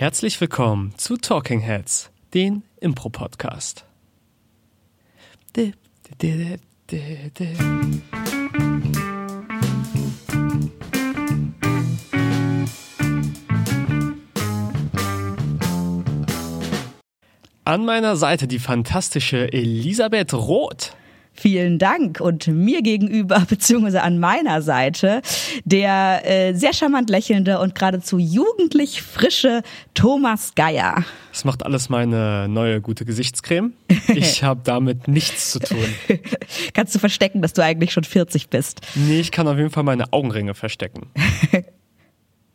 Herzlich willkommen zu Talking Heads, den Impro-Podcast. An meiner Seite die fantastische Elisabeth Roth. Vielen Dank. Und mir gegenüber, beziehungsweise an meiner Seite, der äh, sehr charmant lächelnde und geradezu jugendlich frische Thomas Geier. Das macht alles meine neue gute Gesichtscreme. Ich habe damit nichts zu tun. Kannst du verstecken, dass du eigentlich schon 40 bist? Nee, ich kann auf jeden Fall meine Augenringe verstecken.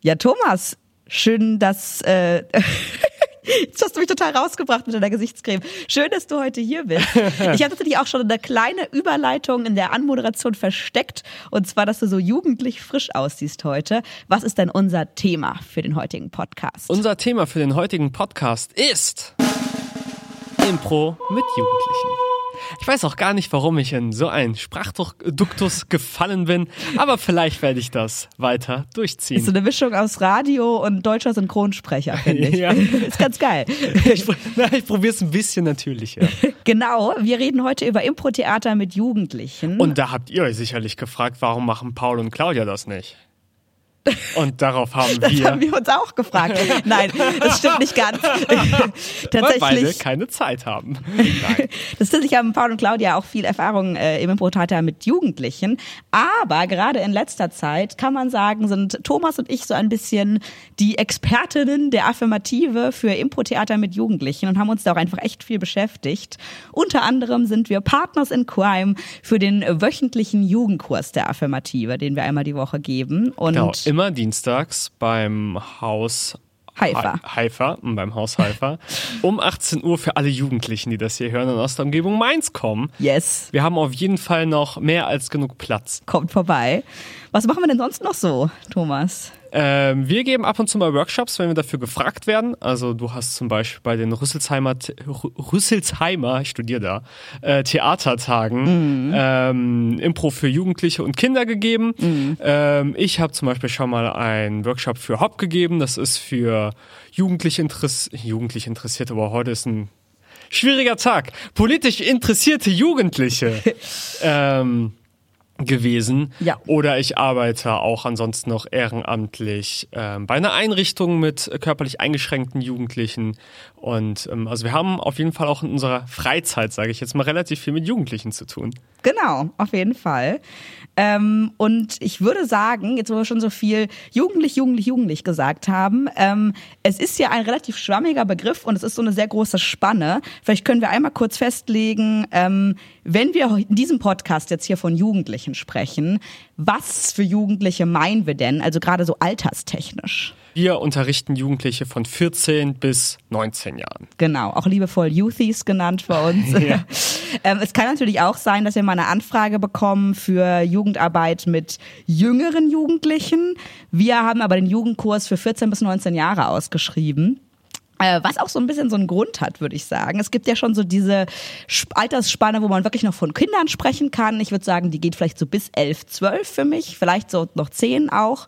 ja, Thomas, schön, dass. Äh Jetzt hast du mich total rausgebracht mit deiner Gesichtscreme. Schön, dass du heute hier bist. Ich habe natürlich auch schon eine kleine Überleitung in der Anmoderation versteckt. Und zwar, dass du so jugendlich frisch aussiehst heute. Was ist denn unser Thema für den heutigen Podcast? Unser Thema für den heutigen Podcast ist Impro mit Jugendlichen. Ich weiß auch gar nicht, warum ich in so einen Sprachduktus gefallen bin, aber vielleicht werde ich das weiter durchziehen. Ist so eine Mischung aus Radio und deutscher Synchronsprecher, finde ich. Ja. Ist ganz geil. Ich, ich probiere es ein bisschen natürlicher. Genau, wir reden heute über Impro-Theater mit Jugendlichen. Und da habt ihr euch sicherlich gefragt, warum machen Paul und Claudia das nicht? Und darauf haben wir. Das haben wir uns auch gefragt. Nein, das stimmt nicht ganz. Tatsächlich. Weil beide keine Zeit haben. Nein. Das stimmt, ich haben Paul und Claudia auch viel Erfahrung äh, im Impro-Theater mit Jugendlichen. Aber gerade in letzter Zeit kann man sagen, sind Thomas und ich so ein bisschen die Expertinnen der Affirmative für Impro-Theater mit Jugendlichen und haben uns da auch einfach echt viel beschäftigt. Unter anderem sind wir Partners in Crime für den wöchentlichen Jugendkurs der Affirmative, den wir einmal die Woche geben. Und genau immer dienstags beim Haus Haifa. Haifa, beim Haus Haifa. um 18 Uhr für alle Jugendlichen, die das hier hören und aus der Umgebung Mainz kommen. Yes. Wir haben auf jeden Fall noch mehr als genug Platz. Kommt vorbei. Was machen wir denn sonst noch so, Thomas? Ähm, wir geben ab und zu mal Workshops, wenn wir dafür gefragt werden. Also du hast zum Beispiel bei den Rüsselsheimer, Rüsselsheimer, ich studiere da, äh, Theatertagen mhm. ähm, Impro für Jugendliche und Kinder gegeben. Mhm. Ähm, ich habe zum Beispiel schon mal einen Workshop für Hop gegeben. Das ist für Jugendliche, Interess Jugendliche Interessierte, aber heute ist ein schwieriger Tag. Politisch interessierte Jugendliche. ähm, gewesen. Ja. Oder ich arbeite auch ansonsten noch ehrenamtlich ähm, bei einer Einrichtung mit körperlich eingeschränkten Jugendlichen. Und ähm, also wir haben auf jeden Fall auch in unserer Freizeit, sage ich jetzt mal, relativ viel mit Jugendlichen zu tun. Genau, auf jeden Fall. Ähm, und ich würde sagen, jetzt wo wir schon so viel jugendlich, jugendlich, jugendlich gesagt haben, ähm, es ist ja ein relativ schwammiger Begriff und es ist so eine sehr große Spanne. Vielleicht können wir einmal kurz festlegen, ähm, wenn wir in diesem Podcast jetzt hier von Jugendlichen sprechen, was für Jugendliche meinen wir denn? Also gerade so alterstechnisch. Wir unterrichten Jugendliche von 14 bis 19 Jahren. Genau, auch liebevoll Youthies genannt bei uns. Ja. ähm, es kann natürlich auch sein, dass wir mal eine Anfrage bekommen für Jugendarbeit mit jüngeren Jugendlichen. Wir haben aber den Jugendkurs für 14 bis 19 Jahre ausgeschrieben. Äh, was auch so ein bisschen so einen Grund hat, würde ich sagen. Es gibt ja schon so diese Altersspanne, wo man wirklich noch von Kindern sprechen kann. Ich würde sagen, die geht vielleicht so bis elf, zwölf für mich, vielleicht so noch zehn auch.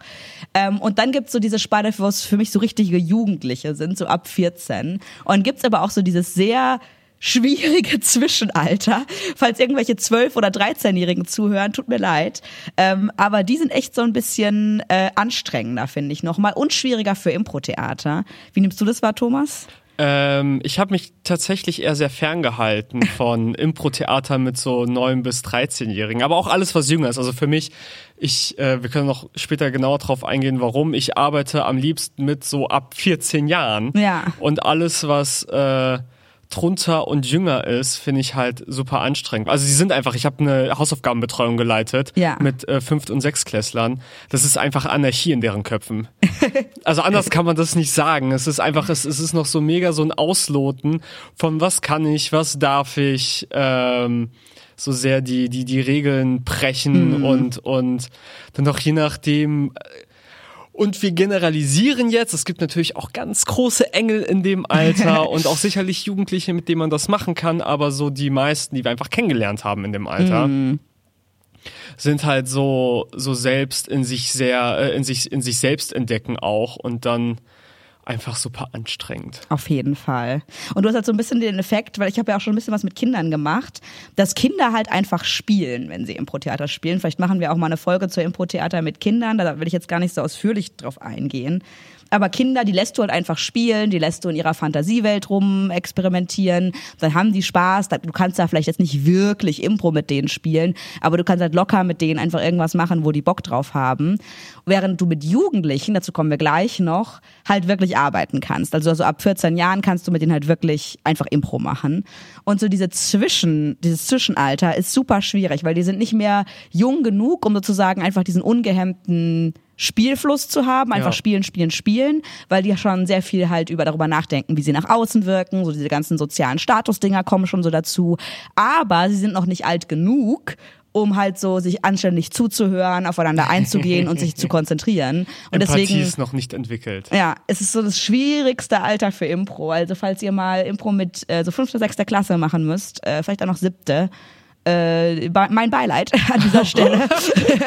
Ähm, und dann gibt's so diese Spanne, wo es für mich so richtige Jugendliche sind, so ab 14. Und gibt's aber auch so dieses sehr schwierige Zwischenalter. Falls irgendwelche 12- oder 13-Jährigen zuhören, tut mir leid. Ähm, aber die sind echt so ein bisschen äh, anstrengender, finde ich nochmal. Und schwieriger für Impro-Theater. Wie nimmst du das wahr, Thomas? Ähm, ich habe mich tatsächlich eher sehr ferngehalten von Impro-Theater mit so 9- bis 13-Jährigen. Aber auch alles, was jünger ist. Also für mich, ich, äh, wir können noch später genauer drauf eingehen, warum. Ich arbeite am liebsten mit so ab 14 Jahren. Ja. Und alles, was... Äh, drunter und jünger ist, finde ich halt super anstrengend. Also sie sind einfach, ich habe eine Hausaufgabenbetreuung geleitet ja. mit äh, Fünft- und Sechstklässlern. Das ist einfach Anarchie in deren Köpfen. also anders kann man das nicht sagen. Es ist einfach, es, es ist noch so mega so ein Ausloten von was kann ich, was darf ich, ähm, so sehr die, die, die Regeln brechen mhm. und, und dann noch je nachdem, äh, und wir generalisieren jetzt. Es gibt natürlich auch ganz große Engel in dem Alter und auch sicherlich Jugendliche, mit denen man das machen kann, aber so die meisten, die wir einfach kennengelernt haben in dem Alter. Mm. sind halt so so selbst in sich sehr äh, in sich in sich selbst entdecken auch und dann einfach super anstrengend. Auf jeden Fall. Und du hast halt so ein bisschen den Effekt, weil ich habe ja auch schon ein bisschen was mit Kindern gemacht, dass Kinder halt einfach spielen, wenn sie Impro-Theater spielen. Vielleicht machen wir auch mal eine Folge zur Impro-Theater mit Kindern, da will ich jetzt gar nicht so ausführlich drauf eingehen. Aber Kinder, die lässt du halt einfach spielen, die lässt du in ihrer Fantasiewelt rum experimentieren, dann haben die Spaß. Du kannst da vielleicht jetzt nicht wirklich Impro mit denen spielen, aber du kannst halt locker mit denen einfach irgendwas machen, wo die Bock drauf haben. Während du mit Jugendlichen, dazu kommen wir gleich noch, halt wirklich arbeiten kannst. Also, also ab 14 Jahren kannst du mit denen halt wirklich einfach Impro machen. Und so diese Zwischen, dieses Zwischenalter ist super schwierig, weil die sind nicht mehr jung genug, um sozusagen einfach diesen ungehemmten Spielfluss zu haben, einfach ja. spielen, spielen, spielen, weil die schon sehr viel halt über darüber nachdenken, wie sie nach außen wirken, so diese ganzen sozialen Statusdinger kommen schon so dazu, aber sie sind noch nicht alt genug, um halt so sich anständig zuzuhören, aufeinander einzugehen und sich zu konzentrieren. Und Empathie deswegen ist noch nicht entwickelt. Ja, es ist so das schwierigste Alter für Impro. Also falls ihr mal Impro mit äh, so fünfte, sechste Klasse machen müsst, äh, vielleicht auch noch siebte, äh, mein Beileid an dieser Stelle.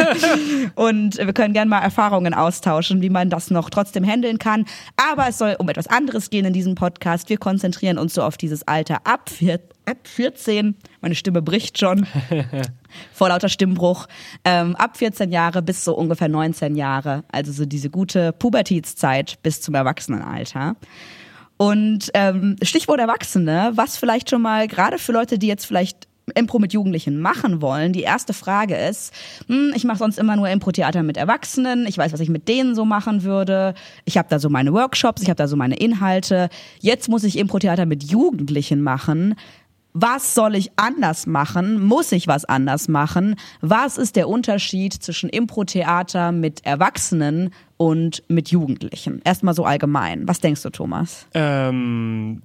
und wir können gerne mal Erfahrungen austauschen, wie man das noch trotzdem handeln kann. Aber es soll um etwas anderes gehen in diesem Podcast. Wir konzentrieren uns so auf dieses Alter ab, vier, ab 14. Meine Stimme bricht schon. Vor lauter Stimmbruch. Ähm, ab 14 Jahre bis so ungefähr 19 Jahre. Also so diese gute Pubertätszeit bis zum Erwachsenenalter. Und ähm, Stichwort Erwachsene, was vielleicht schon mal gerade für Leute, die jetzt vielleicht Impro mit Jugendlichen machen wollen. Die erste Frage ist, hm, ich mache sonst immer nur Impro-Theater mit Erwachsenen. Ich weiß, was ich mit denen so machen würde. Ich habe da so meine Workshops, ich habe da so meine Inhalte. Jetzt muss ich Impro-Theater mit Jugendlichen machen. Was soll ich anders machen? Muss ich was anders machen? Was ist der Unterschied zwischen Impro-Theater mit Erwachsenen und mit Jugendlichen? Erstmal so allgemein. Was denkst du, Thomas? Ähm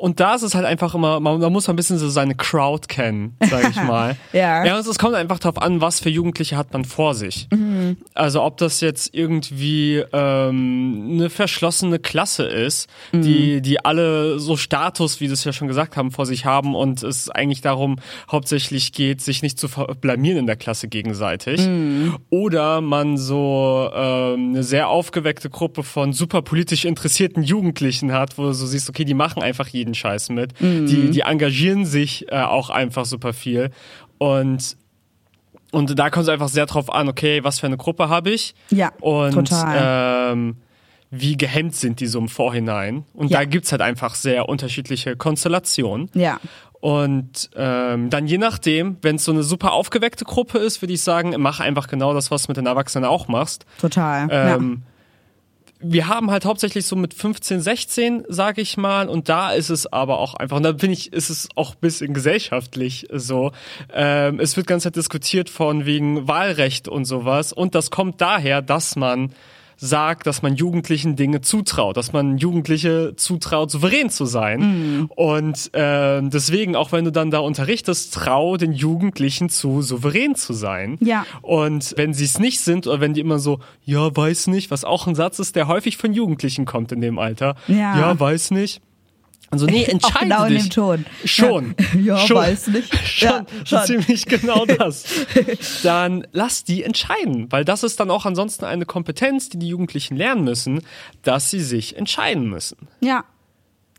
und da ist es halt einfach immer, man, man muss ein bisschen so seine Crowd kennen, sag ich mal. ja. Ja, und es kommt einfach darauf an, was für Jugendliche hat man vor sich. Mhm. Also ob das jetzt irgendwie ähm, eine verschlossene Klasse ist, mhm. die, die alle so Status, wie du es ja schon gesagt haben, vor sich haben und es eigentlich darum hauptsächlich geht, sich nicht zu blamieren in der Klasse gegenseitig. Mhm. Oder man so ähm, eine sehr aufgeweckte Gruppe von super politisch interessierten Jugendlichen hat, wo du so siehst, okay, die machen einfach jeden jeden Scheiß mit. Mhm. Die, die engagieren sich äh, auch einfach super viel. Und und da kommt es einfach sehr drauf an, okay, was für eine Gruppe habe ich? Ja, und, total. Ähm, wie gehemmt sind die so im Vorhinein? Und ja. da gibt's halt einfach sehr unterschiedliche Konstellationen. Ja. Und ähm, dann je nachdem, wenn es so eine super aufgeweckte Gruppe ist, würde ich sagen, mach einfach genau das, was du mit den Erwachsenen auch machst. Total. Ähm, ja wir haben halt hauptsächlich so mit 15, 16, sage ich mal, und da ist es aber auch einfach, und da finde ich, ist es auch bisschen gesellschaftlich so. Ähm, es wird ganz Zeit diskutiert von wegen Wahlrecht und sowas, und das kommt daher, dass man sagt, dass man Jugendlichen Dinge zutraut, dass man Jugendliche zutraut, souverän zu sein. Mhm. Und äh, deswegen, auch wenn du dann da unterrichtest, trau den Jugendlichen zu, souverän zu sein. Ja. Und wenn sie es nicht sind oder wenn die immer so, ja, weiß nicht, was auch ein Satz ist, der häufig von Jugendlichen kommt in dem Alter. Ja, ja weiß nicht also nee, entscheide genau dich. in dem Ton. Schon. Ja, schon, weiß nicht. Schon, ja, schon. ziemlich genau das. Dann lass die entscheiden, weil das ist dann auch ansonsten eine Kompetenz, die die Jugendlichen lernen müssen, dass sie sich entscheiden müssen. Ja,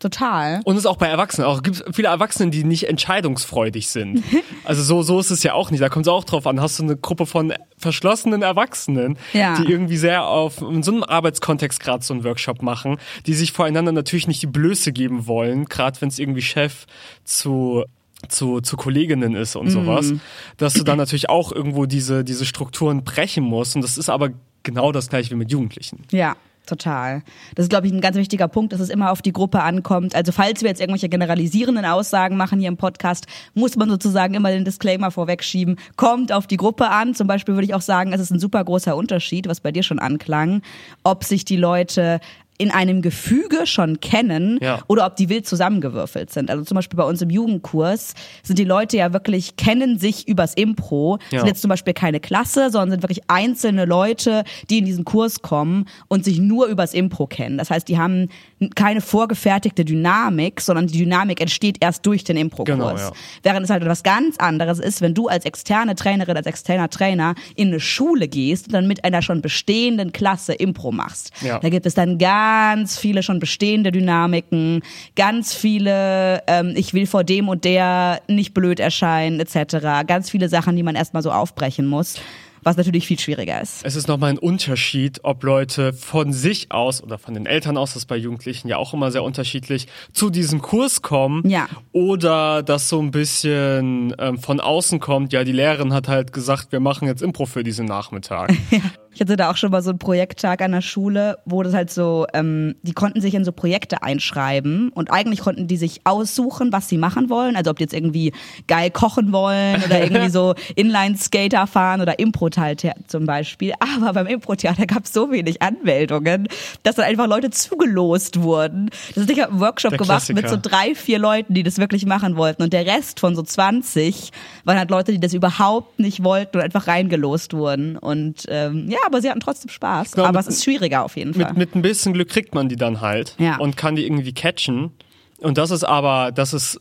Total. Und es ist auch bei Erwachsenen. Auch gibt viele Erwachsene, die nicht entscheidungsfreudig sind. Also so, so ist es ja auch nicht. Da kommt es auch drauf an. Hast du eine Gruppe von verschlossenen Erwachsenen, ja. die irgendwie sehr auf in so einem Arbeitskontext gerade so einen Workshop machen, die sich voreinander natürlich nicht die Blöße geben wollen, gerade wenn es irgendwie Chef zu zu, zu Kolleginnen ist und sowas, mm. dass du dann natürlich auch irgendwo diese, diese Strukturen brechen musst. Und das ist aber genau das gleiche wie mit Jugendlichen. Ja, Total. Das ist, glaube ich, ein ganz wichtiger Punkt, dass es immer auf die Gruppe ankommt. Also falls wir jetzt irgendwelche generalisierenden Aussagen machen hier im Podcast, muss man sozusagen immer den Disclaimer vorwegschieben. Kommt auf die Gruppe an. Zum Beispiel würde ich auch sagen, es ist ein super großer Unterschied, was bei dir schon anklang, ob sich die Leute in einem Gefüge schon kennen ja. oder ob die wild zusammengewürfelt sind. Also zum Beispiel bei uns im Jugendkurs sind die Leute ja wirklich, kennen sich übers Impro, ja. sind jetzt zum Beispiel keine Klasse, sondern sind wirklich einzelne Leute, die in diesen Kurs kommen und sich nur übers Impro kennen. Das heißt, die haben keine vorgefertigte Dynamik, sondern die Dynamik entsteht erst durch den Impro-Kurs. Genau, ja. Während es halt etwas ganz anderes ist, wenn du als externe Trainerin, als externer Trainer in eine Schule gehst und dann mit einer schon bestehenden Klasse Impro machst. Da gibt es dann gar ganz viele schon bestehende Dynamiken, ganz viele, ähm, ich will vor dem und der nicht blöd erscheinen, etc. Ganz viele Sachen, die man erstmal so aufbrechen muss was natürlich viel schwieriger ist. Es ist nochmal ein Unterschied, ob Leute von sich aus oder von den Eltern aus, das ist bei Jugendlichen ja auch immer sehr unterschiedlich, zu diesem Kurs kommen ja. oder das so ein bisschen ähm, von außen kommt. Ja, die Lehrerin hat halt gesagt, wir machen jetzt Impro für diesen Nachmittag. ja. Ich hatte da auch schon mal so einen Projekttag an der Schule, wo das halt so, ähm, die konnten sich in so Projekte einschreiben und eigentlich konnten die sich aussuchen, was sie machen wollen. Also ob die jetzt irgendwie geil kochen wollen oder irgendwie so Inline-Skater fahren oder Impro-Theater zum Beispiel. Aber beim Impro-Theater gab es so wenig Anmeldungen, dass dann einfach Leute zugelost wurden. Das ist ich einen Workshop der gemacht Klassiker. mit so drei, vier Leuten, die das wirklich machen wollten. Und der Rest von so 20 waren halt Leute, die das überhaupt nicht wollten und einfach reingelost wurden. Und ähm, ja, aber sie hatten trotzdem Spaß. Glaube, aber es ist schwieriger auf jeden Fall. Mit, mit ein bisschen Glück kriegt man die dann halt ja. und kann die irgendwie catchen. Und das ist aber, das ist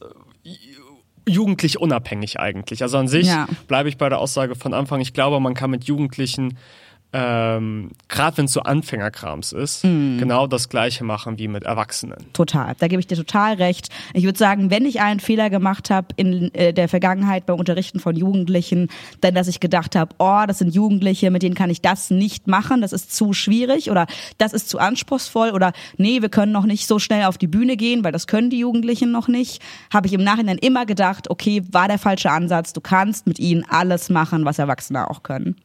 jugendlich unabhängig eigentlich. Also an sich ja. bleibe ich bei der Aussage von Anfang. Ich glaube, man kann mit Jugendlichen ähm, gerade wenn es so Anfängerkrams ist, mm. genau das gleiche machen wie mit Erwachsenen. Total, da gebe ich dir total recht. Ich würde sagen, wenn ich einen Fehler gemacht habe in äh, der Vergangenheit beim Unterrichten von Jugendlichen, dann dass ich gedacht habe, oh, das sind Jugendliche, mit denen kann ich das nicht machen, das ist zu schwierig oder das ist zu anspruchsvoll oder nee, wir können noch nicht so schnell auf die Bühne gehen, weil das können die Jugendlichen noch nicht, habe ich im Nachhinein immer gedacht, okay, war der falsche Ansatz, du kannst mit ihnen alles machen, was Erwachsene auch können.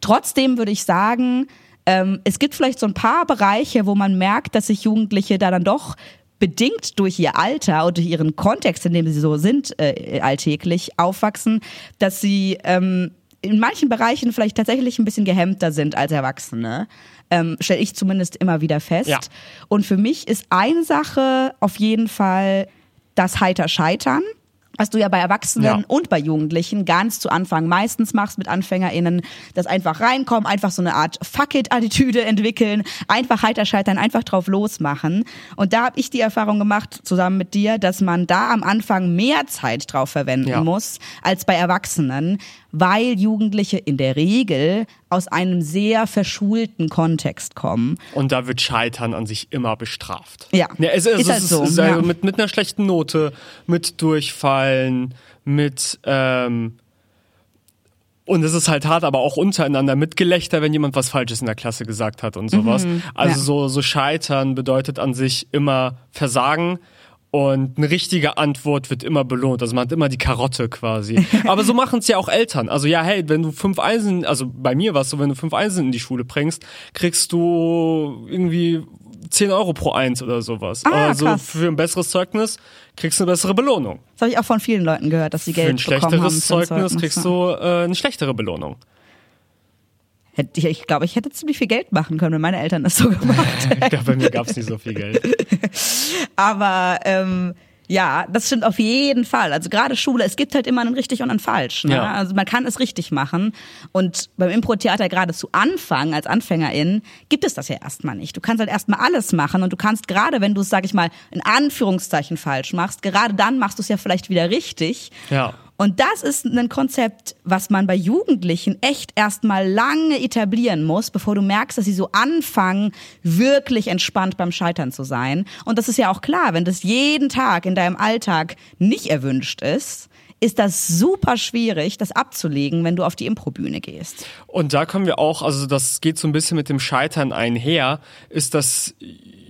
Trotzdem würde ich sagen, ähm, es gibt vielleicht so ein paar Bereiche, wo man merkt, dass sich Jugendliche da dann doch bedingt durch ihr Alter und durch ihren Kontext, in dem sie so sind, äh, alltäglich aufwachsen, dass sie ähm, in manchen Bereichen vielleicht tatsächlich ein bisschen gehemmter sind als Erwachsene. Ähm, Stelle ich zumindest immer wieder fest. Ja. Und für mich ist eine Sache auf jeden Fall das heiter Scheitern was du ja bei Erwachsenen ja. und bei Jugendlichen ganz zu Anfang meistens machst mit AnfängerInnen, das einfach reinkommen, einfach so eine Art Fuck-it-Attitüde entwickeln, einfach heiter scheitern, einfach drauf losmachen. Und da habe ich die Erfahrung gemacht, zusammen mit dir, dass man da am Anfang mehr Zeit drauf verwenden ja. muss als bei Erwachsenen, weil Jugendliche in der Regel aus einem sehr verschulten Kontext kommen. Und da wird Scheitern an sich immer bestraft. Ja, ja es, es, ist, halt so. Es ist also ja. mit, mit einer schlechten Note, mit Durchfallen, mit... Ähm, und es ist halt hart, aber auch untereinander mit Gelächter, wenn jemand was Falsches in der Klasse gesagt hat und sowas. Mhm, also ja. so, so Scheitern bedeutet an sich immer Versagen und eine richtige Antwort wird immer belohnt. Also man hat immer die Karotte quasi. Aber so machen es ja auch Eltern. Also ja, hey, wenn du fünf Einsen, also bei mir war es so, wenn du fünf Einsen in die Schule bringst, kriegst du irgendwie 10 Euro pro Eins oder sowas. Ah, also krass. für ein besseres Zeugnis kriegst du eine bessere Belohnung. Das habe ich auch von vielen Leuten gehört, dass sie Geld bekommen haben. Für ein schlechteres Zeugnis kriegst du äh, eine schlechtere Belohnung. Ich, ich glaube, ich hätte ziemlich viel Geld machen können, wenn meine Eltern das so gemacht hätten. ich glaube, bei mir gab es nicht so viel Geld. Aber ähm, ja, das stimmt auf jeden Fall. Also gerade Schule, es gibt halt immer einen richtig und einen falsch. Ne? Ja. Also man kann es richtig machen. Und beim Impro-Theater gerade zu Anfang, als Anfängerin, gibt es das ja erstmal nicht. Du kannst halt erstmal alles machen und du kannst gerade, wenn du es, sag ich mal, in Anführungszeichen falsch machst, gerade dann machst du es ja vielleicht wieder richtig. Ja. Und das ist ein Konzept, was man bei Jugendlichen echt erstmal lange etablieren muss, bevor du merkst, dass sie so anfangen, wirklich entspannt beim Scheitern zu sein. Und das ist ja auch klar, wenn das jeden Tag in deinem Alltag nicht erwünscht ist, ist das super schwierig, das abzulegen, wenn du auf die Improbühne gehst. Und da kommen wir auch, also das geht so ein bisschen mit dem Scheitern einher, ist das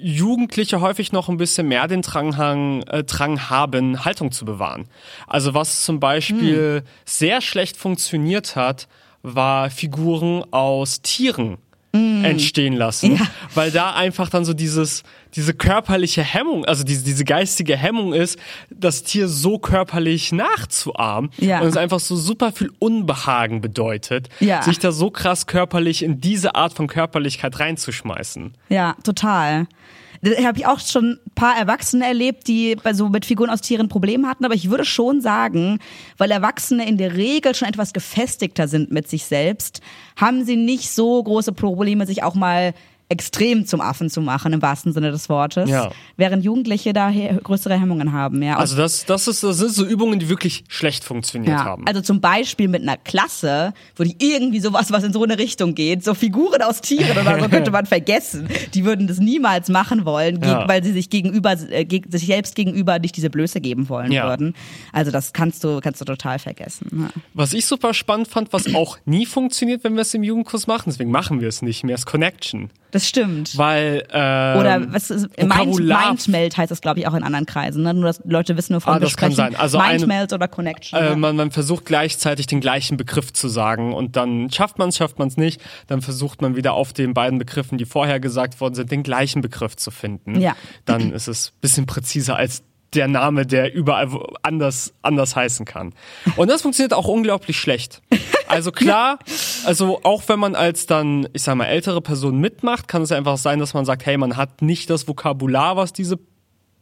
Jugendliche häufig noch ein bisschen mehr den Dranghang, äh, Drang haben, Haltung zu bewahren. Also was zum Beispiel hm. sehr schlecht funktioniert hat, war Figuren aus Tieren mm. entstehen lassen, ja. weil da einfach dann so dieses diese körperliche Hemmung, also diese diese geistige Hemmung ist, das Tier so körperlich nachzuahmen ja. und es einfach so super viel Unbehagen bedeutet, ja. sich da so krass körperlich in diese Art von Körperlichkeit reinzuschmeißen. Ja, total. Habe ich auch schon ein paar Erwachsene erlebt, die bei so mit Figuren aus Tieren Probleme hatten, aber ich würde schon sagen, weil Erwachsene in der Regel schon etwas gefestigter sind mit sich selbst, haben sie nicht so große Probleme, sich auch mal extrem zum Affen zu machen, im wahrsten Sinne des Wortes. Ja. Während Jugendliche da größere Hemmungen haben, ja. Also das, das, ist, das sind so Übungen, die wirklich schlecht funktioniert ja, haben. also zum Beispiel mit einer Klasse, wo die irgendwie sowas, was in so eine Richtung geht, so Figuren aus Tieren oder so könnte man vergessen. Die würden das niemals machen wollen, Ja. weil sie sich gegenüber, äh, sich selbst gegenüber nicht diese Blöße geben wollen Ja. würden. Also das kannst du, kannst du total vergessen. Was ich super spannend fand, was auch nie funktioniert, wenn wir es im Jugendkurs machen, deswegen machen wir es nicht mehr, ist Connection. Das stimmt. Weil ähm, Oder was ist, Mind, Vokabular- Mindmeld heißt das, glaube ich, auch in anderen Kreisen. Ne? Nur, dass Leute wissen, wovon Ah, wir das kann sprechen. sein. Also Mindmeld oder Connection. Äh, ja. man, man versucht gleichzeitig den gleichen Begriff zu sagen und dann schafft man es, schafft man es nicht. Dann versucht man wieder auf den beiden Begriffen, die vorher gesagt worden sind, den gleichen Begriff zu finden. Ja. Dann ist es ein bisschen präziser als der Name, der überall anders, anders heißen kann. Und das funktioniert auch unglaublich schlecht. Also klar, also auch wenn man als dann, ich sag mal, ältere Person mitmacht, kann es einfach sein, dass man sagt, hey, man hat nicht das Vokabular, was diese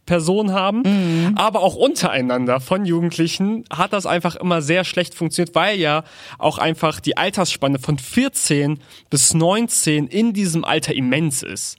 Personen haben, aber auch untereinander von Jugendlichen hat das einfach immer sehr schlecht funktioniert, weil ja auch einfach die Altersspanne von 14 bis 19 in diesem Alter immens ist.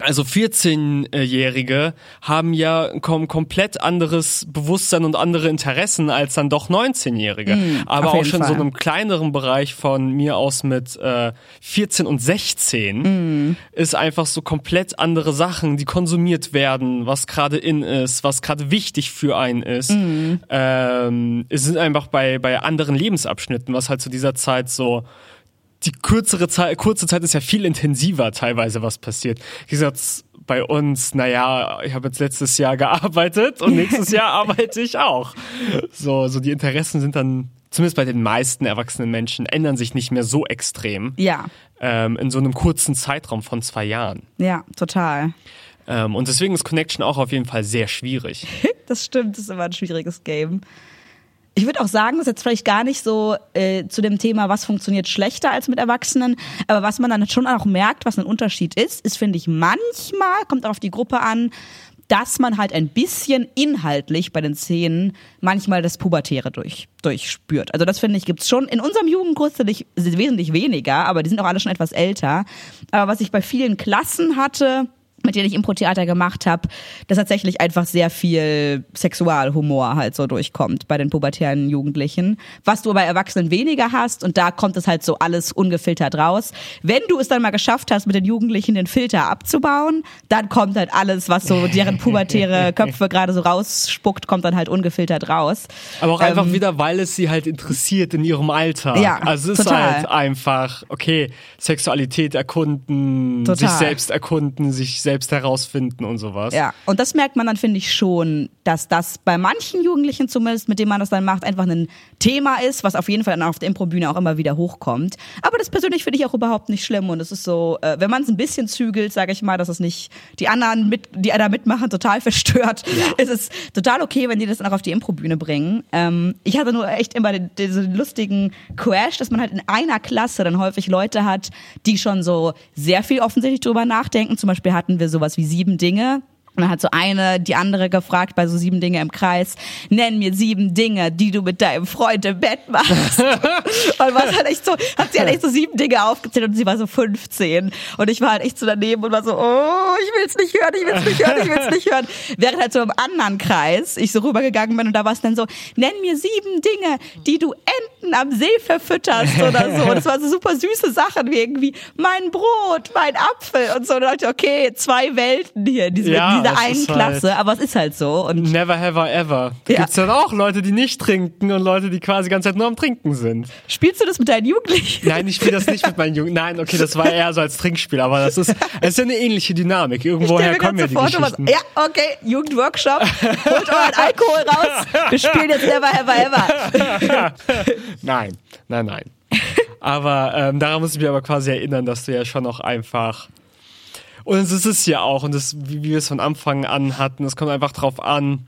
Also 14-Jährige haben ja kom komplett anderes Bewusstsein und andere Interessen als dann doch 19-Jährige. Aber auf auch schon so Fall. einem kleineren Bereich von mir aus mit äh, 14 und 16 ist einfach so komplett andere Sachen, die konsumiert werden, was gerade in ist, was gerade wichtig für einen ist. Ähm, es sind einfach bei, bei anderen Lebensabschnitten, was halt zu dieser Zeit so die kürzere Zeit, kurze Zeit ist ja viel intensiver teilweise, was passiert. Wie gesagt, bei uns, naja, ich habe jetzt letztes Jahr gearbeitet und nächstes Jahr arbeite ich auch. So, so die Interessen sind dann, zumindest bei den meisten erwachsenen Menschen, ändern sich nicht mehr so extrem ja, ähm, in so einem kurzen Zeitraum von zwei Jahren. ja, total. Ähm, und deswegen ist Connection auch auf jeden Fall sehr schwierig. Das stimmt, das ist immer ein schwieriges Game. Ich würde auch sagen, das ist jetzt vielleicht gar nicht so äh, zu dem Thema, was funktioniert schlechter als mit Erwachsenen, aber was man dann schon auch merkt, was ein Unterschied ist, ist, finde ich, manchmal, kommt auch auf die Gruppe an, dass man halt ein bisschen inhaltlich bei den Szenen manchmal das Pubertäre durch, durchspürt. Also das finde ich gibt's schon. In unserem Jugendkurs tatsächlich wesentlich weniger, aber die sind auch alle schon etwas älter. Aber was ich bei vielen Klassen hatte, mit denen ich Impro-Theater gemacht habe, dass tatsächlich einfach sehr viel Sexualhumor halt so durchkommt bei den pubertären Jugendlichen. Was du bei Erwachsenen weniger hast und da kommt es halt so alles ungefiltert raus. Wenn du es dann mal geschafft hast, mit den Jugendlichen den Filter abzubauen, dann kommt halt alles, was so deren pubertäre Köpfe gerade so rausspuckt, kommt dann halt ungefiltert raus. Aber auch einfach Ähm, wieder, weil es sie halt interessiert in ihrem Alltag. Ja, also es ist total. halt einfach, okay, Sexualität erkunden, Total. sich selbst erkunden, sich selbst herausfinden und sowas. Ja, und das merkt man dann, finde ich, schon, dass das bei manchen Jugendlichen zumindest, mit denen man das dann macht, einfach ein Thema ist, was auf jeden Fall dann auf der Improbühne auch immer wieder hochkommt. Aber das persönlich finde ich auch überhaupt nicht schlimm und es ist so, äh, wenn man es ein bisschen zügelt, sage ich mal, dass es nicht die anderen, mit, die da mitmachen, total verstört, ist es total okay, wenn die das dann auch auf die Improbühne bringen. Ähm, ich hatte nur echt immer diesen lustigen Crash, dass man halt in einer Klasse dann häufig Leute hat, die schon so sehr viel offensichtlich drüber nachdenken. Zum Beispiel hatten wir sowas wie sieben Dinge. Und dann hat so eine die andere gefragt bei so sieben Dinge im Kreis, nenn mir sieben Dinge, die du mit deinem Freund im Bett machst. und war halt echt so, hat sie halt echt so sieben Dinge aufgezählt und sie war so 15. Und ich war halt echt so daneben und war so, oh, ich will's nicht hören, ich will's nicht hören, ich will's nicht hören. Während halt so im anderen Kreis ich so rübergegangen bin und da war es dann so, nenn mir sieben Dinge, die du Enten am See verfütterst oder so. Und es waren so super süße Sachen wie irgendwie mein Brot, mein Apfel und so. Und dachte okay, zwei Welten hier in, diesem, Ja, dieser es einen ist Klasse. halt- Aber es ist halt so. Und Never have I ever. Da Ja. gibt's dann auch Leute, die nicht trinken und Leute, die quasi die ganze Zeit nur am Trinken sind. spielst du das mit deinen Jugendlichen? Nein, ich spiele das nicht mit meinen Jungen. Nein, okay, das war eher so als Trinkspiel, aber das ist, es ist ja eine ähnliche Dynamik. Irgendwoher kommen ja grad die Geschichten. ja, okay, Jugendworkshop, holt euren Alkohol raus, wir spielen jetzt Never Ever Ever. Nein, nein, nein. Aber ähm, daran muss ich mich aber quasi erinnern, dass du ja schon noch einfach. Und es ist es ja auch, und das, wie wie wir es von Anfang an hatten, es kommt einfach drauf an,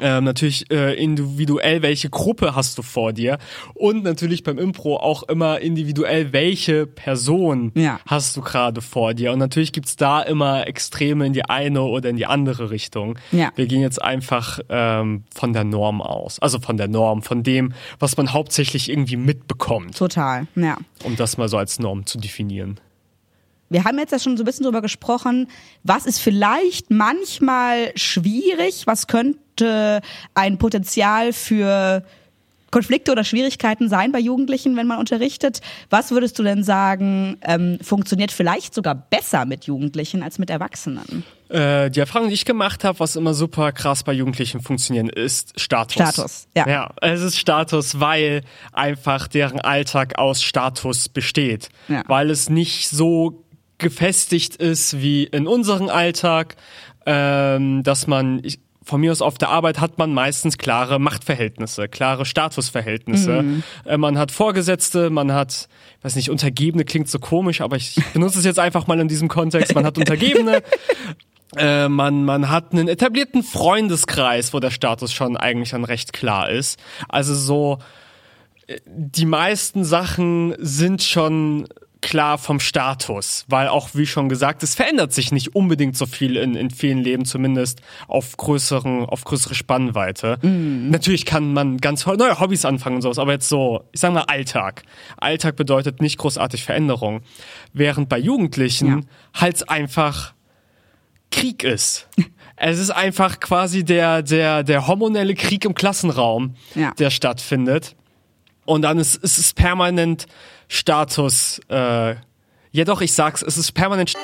ähm, natürlich äh, individuell, welche Gruppe hast du vor dir und natürlich beim Impro auch immer individuell, welche Person Ja. hast du gerade vor dir. Und natürlich gibt's da immer Extreme in die eine oder in die andere Richtung. Ja. Wir gehen jetzt einfach ähm, von der Norm aus, also von der Norm, von dem, was man hauptsächlich irgendwie mitbekommt, Total, ja. um das mal so als Norm zu definieren. Wir haben jetzt ja schon so ein bisschen drüber gesprochen, was ist vielleicht manchmal schwierig, was könnte ein Potenzial für Konflikte oder Schwierigkeiten sein bei Jugendlichen, wenn man unterrichtet. Was würdest du denn sagen, ähm, funktioniert vielleicht sogar besser mit Jugendlichen als mit Erwachsenen? Äh, die Erfahrung, die ich gemacht habe, was immer super krass bei Jugendlichen funktionieren, ist Status. Status, ja. Ja, es ist Status, weil einfach deren Alltag aus Status besteht. Ja. Weil es nicht so gefestigt ist wie in unserem Alltag, ähm, dass man, ich, von mir aus auf der Arbeit hat man meistens klare Machtverhältnisse, klare Statusverhältnisse. Äh, man hat Vorgesetzte, man hat, ich weiß nicht, Untergebene klingt so komisch, aber ich benutze es jetzt einfach mal in diesem Kontext. Man hat Untergebene. Äh, man, man hat einen etablierten Freundeskreis, wo der Status schon eigentlich dann recht klar ist. Also so, äh, die meisten Sachen sind schon klar vom Status, weil auch wie schon gesagt, es verändert sich nicht unbedingt so viel in, in vielen Leben, zumindest auf größeren, auf größere Spannweite. Natürlich kann man ganz neue Hobbys anfangen und sowas, aber jetzt so, ich sag mal Alltag. Alltag bedeutet nicht großartig Veränderung. Während bei Jugendlichen Ja. halt einfach Krieg ist. Es ist einfach quasi der, der, der hormonelle Krieg im Klassenraum, Ja. der stattfindet. Und dann ist, ist es permanent Status, äh, ja doch, ich sag's, es ist permanent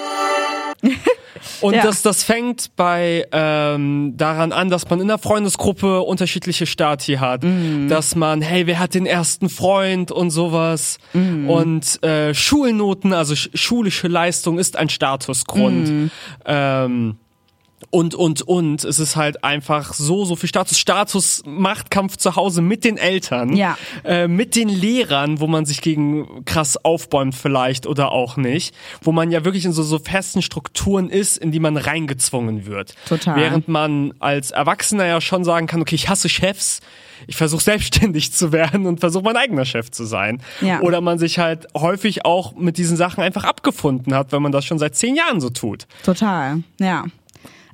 Und Ja. das, das fängt bei ähm, daran an, dass man in der Freundesgruppe unterschiedliche Stati hat, Mhm. dass man, hey, wer hat den ersten Freund und sowas. Mhm. Und äh, Schulnoten, also sch schulische Leistung ist ein Statusgrund. Mhm. Ähm, und, und, und. Es ist halt einfach so, so viel Status. Status, Machtkampf zu Hause mit den Eltern, Ja. äh, mit den Lehrern, wo man sich gegen krass aufbäumt vielleicht oder auch nicht. Wo man ja wirklich in so, so festen Strukturen ist, in die man reingezwungen wird. Total. Während man als Erwachsener ja schon sagen kann, okay, ich hasse Chefs, ich versuche selbstständig zu werden und versuche mein eigener Chef zu sein. Ja. Oder man sich halt häufig auch mit diesen Sachen einfach abgefunden hat, wenn man das schon seit zehn Jahren so tut. Total, ja.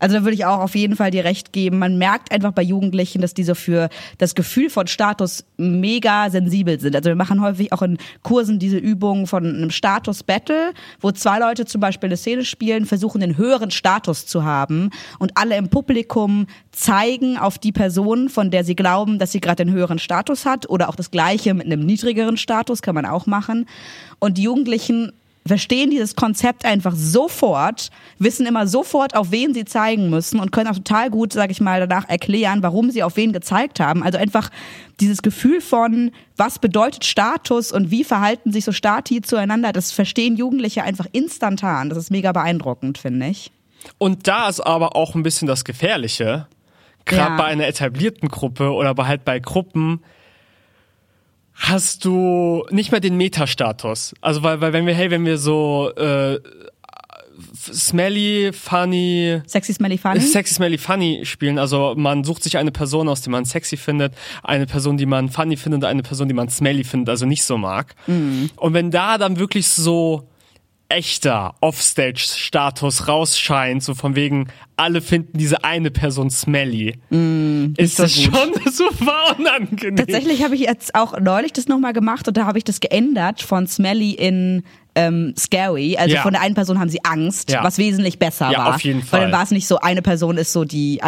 Also da würde ich auch auf jeden Fall dir recht geben. Man merkt einfach bei Jugendlichen, dass die so für das Gefühl von Status mega sensibel sind. Also wir machen häufig auch in Kursen diese Übungen von einem Status-Battle, wo zwei Leute zum Beispiel eine Szene spielen, versuchen den höheren Status zu haben und alle im Publikum zeigen auf die Person, von der sie glauben, dass sie gerade den höheren Status hat oder auch das gleiche mit einem niedrigeren Status kann man auch machen. Und die Jugendlichen verstehen dieses Konzept einfach sofort, wissen immer sofort, auf wen sie zeigen müssen und können auch total gut, sage ich mal, danach erklären, warum sie auf wen gezeigt haben. Also einfach dieses Gefühl von, was bedeutet Status und wie verhalten sich so Stati zueinander, das verstehen Jugendliche einfach instantan. Das ist mega beeindruckend, finde ich. Und da ist aber auch ein bisschen das Gefährliche, gerade Ja. bei einer etablierten Gruppe oder bei halt bei Gruppen, hast du nicht mehr den Metastatus. Also weil, weil wenn wir, hey, wenn wir so äh, smelly, funny, Sexy Smelly Funny. Sexy, smelly, funny spielen. Also man sucht sich eine Person aus, die man sexy findet, eine Person, die man funny findet, eine Person, die man smelly findet, also nicht so mag. Und wenn da dann wirklich so echter Offstage-Status rausscheint, so von wegen, alle finden diese eine Person smelly, ist so das gut. schon super unangenehm. Tatsächlich habe ich jetzt auch neulich das nochmal gemacht und da habe ich das geändert von Smelly in ähm, Scary. Also Ja. von der einen Person haben sie Angst, Ja. was wesentlich besser Ja, war. auf jeden Weil dann Fall. war es nicht so, eine Person ist so die,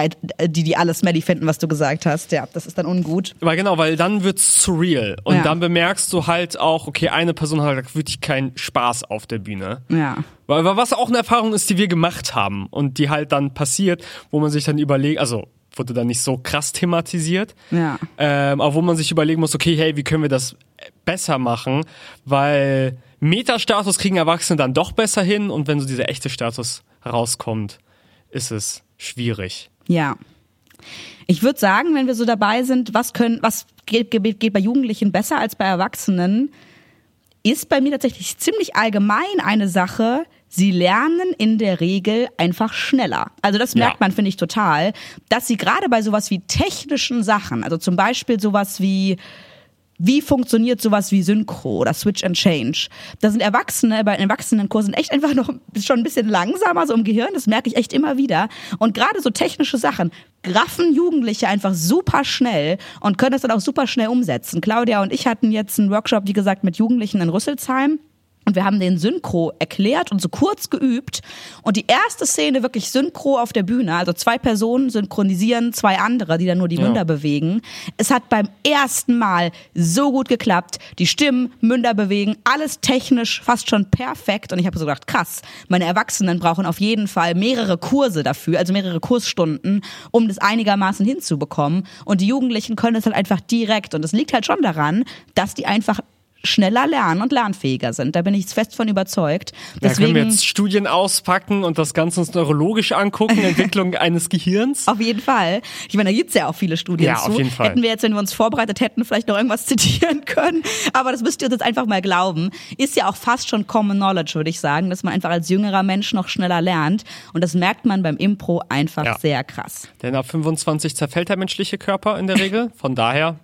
die, die alle Smelly finden, was du gesagt hast. Ja, das ist dann ungut. Aber genau, weil dann wird's surreal. Und Ja. dann bemerkst du halt auch, okay, eine Person hat halt wirklich keinen Spaß auf der Bühne. Ja. Weil weil was auch eine Erfahrung ist, die wir gemacht haben und die halt dann passiert, wo man sich dann überlegt, also wurde dann nicht so krass thematisiert, Ja. ähm, aber wo man sich überlegen muss, okay, hey, wie können wir das besser machen, weil Metastatus kriegen Erwachsene dann doch besser hin und wenn so dieser echte Status herauskommt, ist es schwierig. Ja. Ich würde sagen, wenn wir so dabei sind, was können, was geht, geht, geht bei Jugendlichen besser als bei Erwachsenen, ist bei mir tatsächlich ziemlich allgemein eine Sache. Sie lernen in der Regel einfach schneller. Also das merkt Ja. man, finde ich, total, dass sie gerade bei sowas wie technischen Sachen, also zum Beispiel sowas wie wie funktioniert sowas wie Synchro oder Switch and Change? Da sind Erwachsene bei Erwachsenenkursen echt einfach noch schon ein bisschen langsamer so im Gehirn, das merke ich echt immer wieder. Und gerade so technische Sachen graffen Jugendliche einfach super schnell und können das dann auch super schnell umsetzen. Claudia und ich hatten jetzt einen Workshop, wie gesagt, mit Jugendlichen in Rüsselsheim. Und wir haben den Synchro erklärt und so kurz geübt. Und die erste Szene wirklich Synchro auf der Bühne, also zwei Personen synchronisieren zwei andere, die dann nur die Ja. Münder bewegen. Es hat beim ersten Mal so gut geklappt. Die Stimmen, Münder bewegen, alles technisch fast schon perfekt. Und ich habe so gedacht, krass, meine Erwachsenen brauchen auf jeden Fall mehrere Kurse dafür, also mehrere Kursstunden, um das einigermaßen hinzubekommen. Und die Jugendlichen können es halt einfach direkt. Und es liegt halt schon daran, dass die einfach schneller lernen und lernfähiger sind. Da bin ich fest von überzeugt. Da können wir Deswegen jetzt Studien auspacken und das Ganze uns neurologisch angucken, Entwicklung eines Gehirns. auf jeden Fall. Ich meine, da gibt's ja auch viele Studien Ja, zu. auf jeden Fall. Hätten wir jetzt, wenn wir uns vorbereitet hätten, vielleicht noch irgendwas zitieren können. Aber das müsst ihr uns jetzt einfach mal glauben. Ist ja auch fast schon Common Knowledge, würde ich sagen, dass man einfach als jüngerer Mensch noch schneller lernt. Und das merkt man beim Impro einfach Ja. sehr krass. Denn ab 25 zerfällt der menschliche Körper in der Regel. Von daher.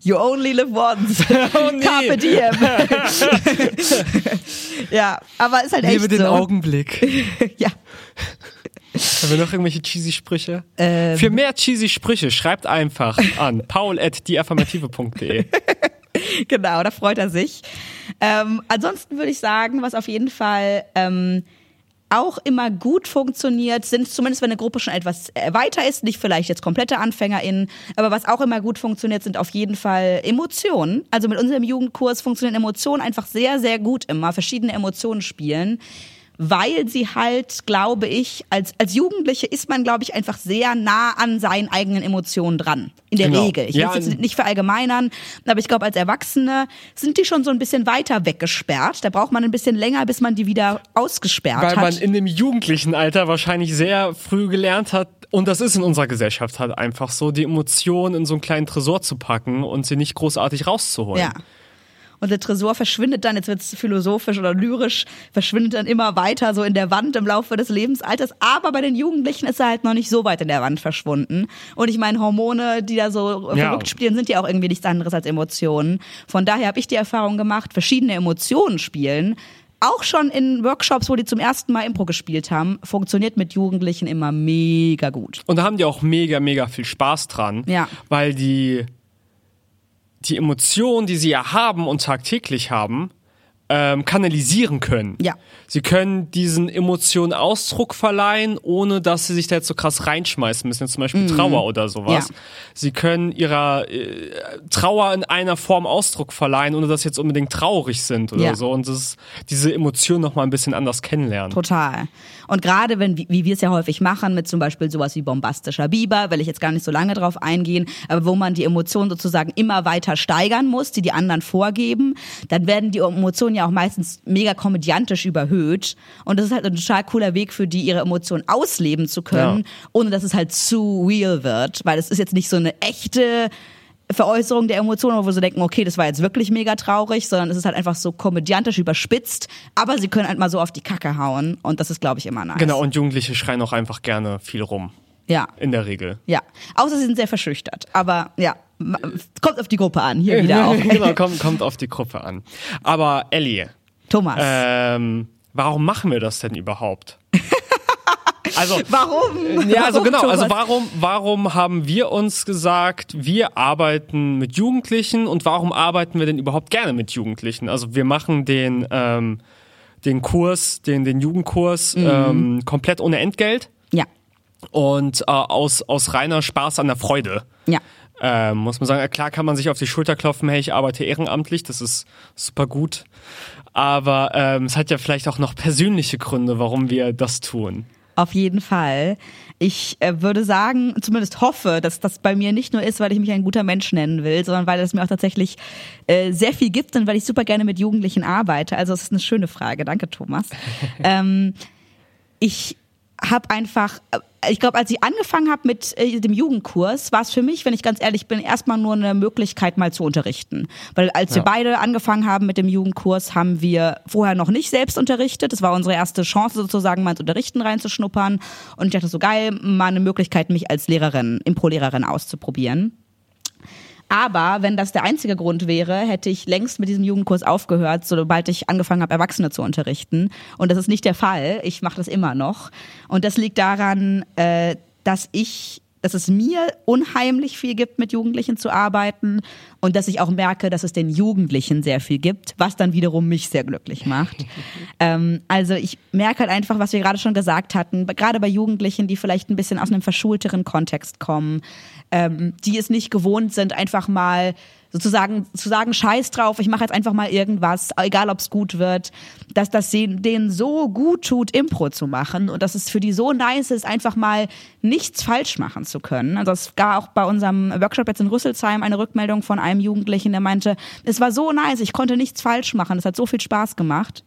You only live once. Oh nee. Carpe diem. ja, aber ist halt echt Lebe den so. Augenblick. Ja. Haben wir noch irgendwelche cheesy Sprüche? Ähm. Für mehr cheesy Sprüche schreibt einfach an paul.deaffirmative.de. genau, da freut er sich. Ähm, ansonsten würde ich sagen, was auf jeden Fall ähm, auch immer gut funktioniert, sind zumindest wenn eine Gruppe schon etwas äh, weiter ist, nicht vielleicht jetzt komplette AnfängerInnen, aber was auch immer gut funktioniert, sind auf jeden Fall Emotionen. Also mit unserem Jugendkurs funktionieren Emotionen einfach sehr, sehr gut immer, verschiedene Emotionen spielen. Weil sie halt, glaube ich, als, als Jugendliche ist man, glaube ich, einfach sehr nah an seinen eigenen Emotionen dran. In der Genau. Regel. Ich will Ja, es jetzt nicht verallgemeinern, aber ich glaube, als Erwachsene sind die schon so ein bisschen weiter weggesperrt. Da braucht man ein bisschen länger, bis man die wieder ausgesperrt Weil man hat. in dem jugendlichen Alter wahrscheinlich sehr früh gelernt hat, und das ist in unserer Gesellschaft halt einfach so, die Emotionen in so einen kleinen Tresor zu packen und sie nicht großartig rauszuholen. Ja. Und der Tresor verschwindet dann, jetzt wird's philosophisch oder lyrisch, verschwindet dann immer weiter so in der Wand im Laufe des Lebensalters. Aber bei den Jugendlichen ist er halt noch nicht so weit in der Wand verschwunden. Und ich meine, Hormone, die da so Ja. verrückt spielen, sind ja auch irgendwie nichts anderes als Emotionen. Von daher habe ich die Erfahrung gemacht, verschiedene Emotionen spielen. Auch schon in Workshops, wo die zum ersten Mal Impro gespielt haben, funktioniert mit Jugendlichen immer mega gut. Und da haben die auch mega, mega viel Spaß dran. Ja. Weil die, die Emotionen, die sie ja haben und tagtäglich haben, ähm, kanalisieren können. Ja. Sie können diesen Emotionen Ausdruck verleihen, ohne dass sie sich da jetzt so krass reinschmeißen müssen, jetzt zum Beispiel Trauer oder sowas. Mhm. Ja. Sie können ihrer äh, Trauer in einer Form Ausdruck verleihen, ohne dass sie jetzt unbedingt traurig sind oder Ja. so. Und das, diese Emotionen noch mal ein bisschen anders kennenlernen. Total. Und gerade wenn, wie, wie wir es ja häufig machen, mit zum Beispiel sowas wie bombastischer Biber, will ich jetzt gar nicht so lange drauf eingehen, aber wo man die Emotionen sozusagen immer weiter steigern muss, die die anderen vorgeben, dann werden die Emotionen ja auch meistens mega komödiantisch überhöht. Und das ist halt ein total cooler Weg für die, ihre Emotionen ausleben zu können, Ja. ohne dass es halt zu real wird, weil es ist jetzt nicht so eine echte Veräußerung der Emotionen, wo sie denken, okay, das war jetzt wirklich mega traurig, sondern es ist halt einfach so komödiantisch überspitzt, aber sie können halt mal so auf die Kacke hauen und das ist, glaube ich, immer nice. Genau, und Jugendliche schreien auch einfach gerne viel rum. Ja, In der Regel. ja. Außer sie sind sehr verschüchtert, aber ja, kommt auf die Gruppe an, hier wieder auch. genau, kommt, kommt auf die Gruppe an. Aber Ellie, Thomas, ähm, warum machen wir das denn überhaupt? Also, warum? ja, also Warum, genau, also Thomas? warum, warum haben wir uns gesagt, wir arbeiten mit Jugendlichen und warum arbeiten wir denn überhaupt gerne mit Jugendlichen? Also wir machen den, ähm, den Kurs, den, den Jugendkurs Mhm. ähm, komplett ohne Entgelt Ja, und äh, aus, aus reiner Spaß an der Freude. ja. Ähm, muss man sagen, klar kann man sich auf die Schulter klopfen, hey, ich arbeite ehrenamtlich, das ist super gut. Aber ähm, es hat ja vielleicht auch noch persönliche Gründe, warum wir das tun. Auf jeden Fall. Ich äh, würde sagen, zumindest hoffe, dass das bei mir nicht nur ist, weil ich mich ein guter Mensch nennen will, sondern weil es mir auch tatsächlich äh, sehr viel gibt und weil ich super gerne mit Jugendlichen arbeite. Also es ist eine schöne Frage. Danke, Thomas. ähm, ich habe einfach, äh, ich glaube, als ich angefangen habe mit äh, dem Jugendkurs, war es für mich, wenn ich ganz ehrlich bin, erstmal nur eine Möglichkeit, mal zu unterrichten. Weil als wir Ja. beide angefangen haben mit dem Jugendkurs, haben wir vorher noch nicht selbst unterrichtet. Das war unsere erste Chance sozusagen, mal ins Unterrichten reinzuschnuppern. Und ich dachte so geil, mal eine Möglichkeit, mich als Lehrerin, Impro-Lehrerin auszuprobieren. Aber wenn das der einzige Grund wäre, hätte ich längst mit diesem Jugendkurs aufgehört, sobald ich angefangen habe, Erwachsene zu unterrichten. Und das ist nicht der Fall. Ich mache das immer noch. Und das liegt daran, äh, dass ich dass es mir unheimlich viel gibt, mit Jugendlichen zu arbeiten und dass ich auch merke, dass es den Jugendlichen sehr viel gibt, was dann wiederum mich sehr glücklich macht. ähm, also ich merke halt einfach, was wir gerade schon gesagt hatten, gerade bei Jugendlichen, die vielleicht ein bisschen aus einem verschulteren Kontext kommen, ähm, die es nicht gewohnt sind, einfach mal sozusagen zu sagen, scheiß drauf, ich mache jetzt einfach mal irgendwas, egal ob es gut wird, dass das denen so gut tut, Impro zu machen und dass es für die so nice ist, einfach mal nichts falsch machen zu können. Also es gab auch bei unserem Workshop jetzt in Rüsselsheim eine Rückmeldung von einem Jugendlichen, der meinte, es war so nice, ich konnte nichts falsch machen, es hat so viel Spaß gemacht.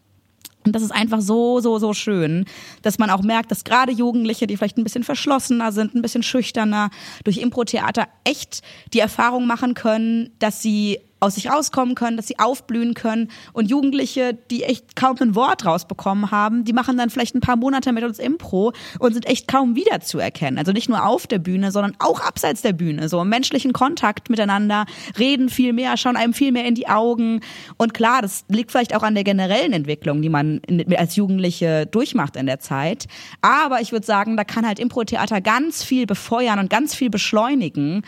Und das ist einfach so, so, so schön, dass man auch merkt, dass gerade Jugendliche, die vielleicht ein bisschen verschlossener sind, ein bisschen schüchterner, durch Impro-Theater echt die Erfahrung machen können, dass sie aus sich rauskommen können, dass sie aufblühen können. Und Jugendliche, die echt kaum ein Wort rausbekommen haben, die machen dann vielleicht ein paar Monate mit uns Impro und sind echt kaum wiederzuerkennen. Also nicht nur auf der Bühne, sondern auch abseits der Bühne. So im menschlichen Kontakt miteinander, reden viel mehr, schauen einem viel mehr in die Augen. Und klar, das liegt vielleicht auch an der generellen Entwicklung, die man als Jugendliche durchmacht in der Zeit. Aber ich würde sagen, da kann halt Impro-Theater ganz viel befeuern und ganz viel beschleunigen.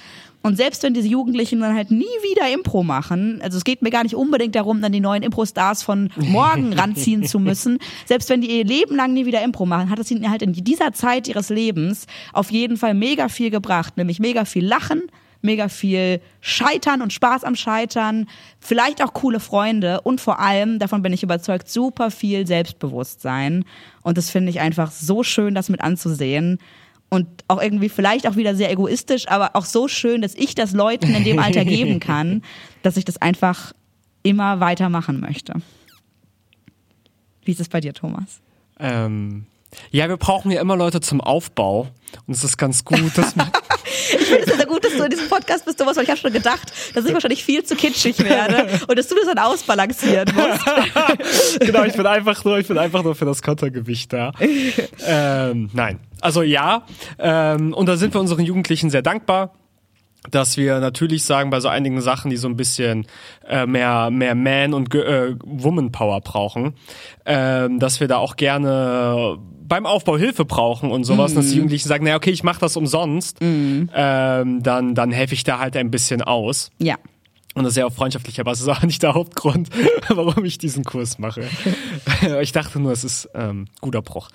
Und selbst wenn diese Jugendlichen dann halt nie wieder Impro machen, also es geht mir gar nicht unbedingt darum, dann die neuen Impro-Stars von morgen ranziehen zu müssen, selbst wenn die ihr Leben lang nie wieder Impro machen, hat es ihnen halt in dieser Zeit ihres Lebens auf jeden Fall mega viel gebracht, nämlich mega viel Lachen, mega viel Scheitern und Spaß am Scheitern, vielleicht auch coole Freunde und vor allem, davon bin ich überzeugt, super viel Selbstbewusstsein. Und das finde ich einfach so schön, das mit anzusehen und auch irgendwie vielleicht auch wieder sehr egoistisch, aber auch so schön, dass ich das Leuten in dem Alter geben kann, dass ich das einfach immer weitermachen möchte. Wie ist es bei dir, Thomas? Ähm, ja, wir brauchen ja immer Leute zum Aufbau und es ist ganz gut, dass man Ich finde es sehr gut, dass du in diesem Podcast bist, Thomas, weil ich habe schon gedacht, dass ich wahrscheinlich viel zu kitschig werde und dass du das dann ausbalancieren musst. genau, ich bin einfach nur, ich bin einfach nur für das Kontergewicht da. ähm, nein, also ja, ähm, und da sind wir unseren Jugendlichen sehr dankbar dass wir natürlich sagen, bei so einigen Sachen, die so ein bisschen äh, mehr, mehr Man- und äh, Woman-Power brauchen, ähm, dass wir da auch gerne beim Aufbau Hilfe brauchen und sowas, mm. dass die mhm. Jugendlichen sagen, naja, okay, ich mache das umsonst, mm. ähm, dann, dann helfe ich da halt ein bisschen aus. Ja. Und das ist ja auch freundschaftlich, aber es ist auch nicht der Hauptgrund, warum ich diesen Kurs mache. ich dachte nur, es ist ähm, guter Bruch.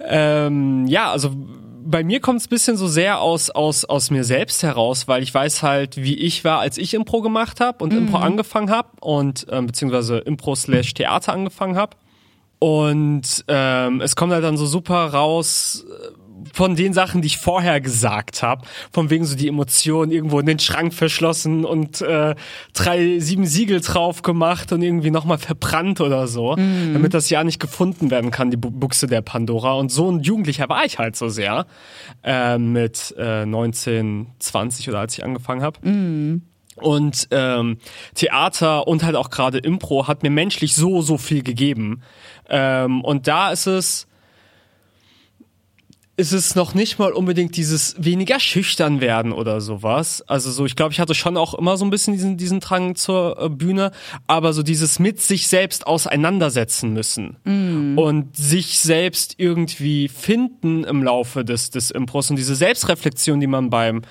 Ähm, ja, also bei mir kommt es bisschen so sehr aus, aus, aus mir selbst heraus, weil ich weiß halt, wie ich war, als ich Impro gemacht habe und mhm. Impro angefangen habe und ähm, beziehungsweise Impro slash Theater angefangen habe. Und ähm, es kommt halt dann so super raus von den Sachen, die ich vorher gesagt habe, von wegen so die Emotionen irgendwo in den Schrank verschlossen und äh, drei, sieben Siegel drauf gemacht und irgendwie nochmal verbrannt oder so, mhm. damit das ja nicht gefunden werden kann, die Buchse der Pandora. Und so ein Jugendlicher war ich halt so sehr äh, mit äh, 19, 20 oder als ich angefangen habe. Mhm. Und ähm, Theater und halt auch gerade Impro hat mir menschlich so, so viel gegeben. Ähm, und da ist es, ist es noch nicht mal unbedingt dieses weniger schüchtern werden oder sowas. Also so, ich glaube, ich hatte schon auch immer so ein bisschen diesen, diesen Drang zur äh, Bühne, aber so dieses mit sich selbst auseinandersetzen müssen mm. und sich selbst irgendwie finden im Laufe des, des Impros und diese Selbstreflexion, die man beim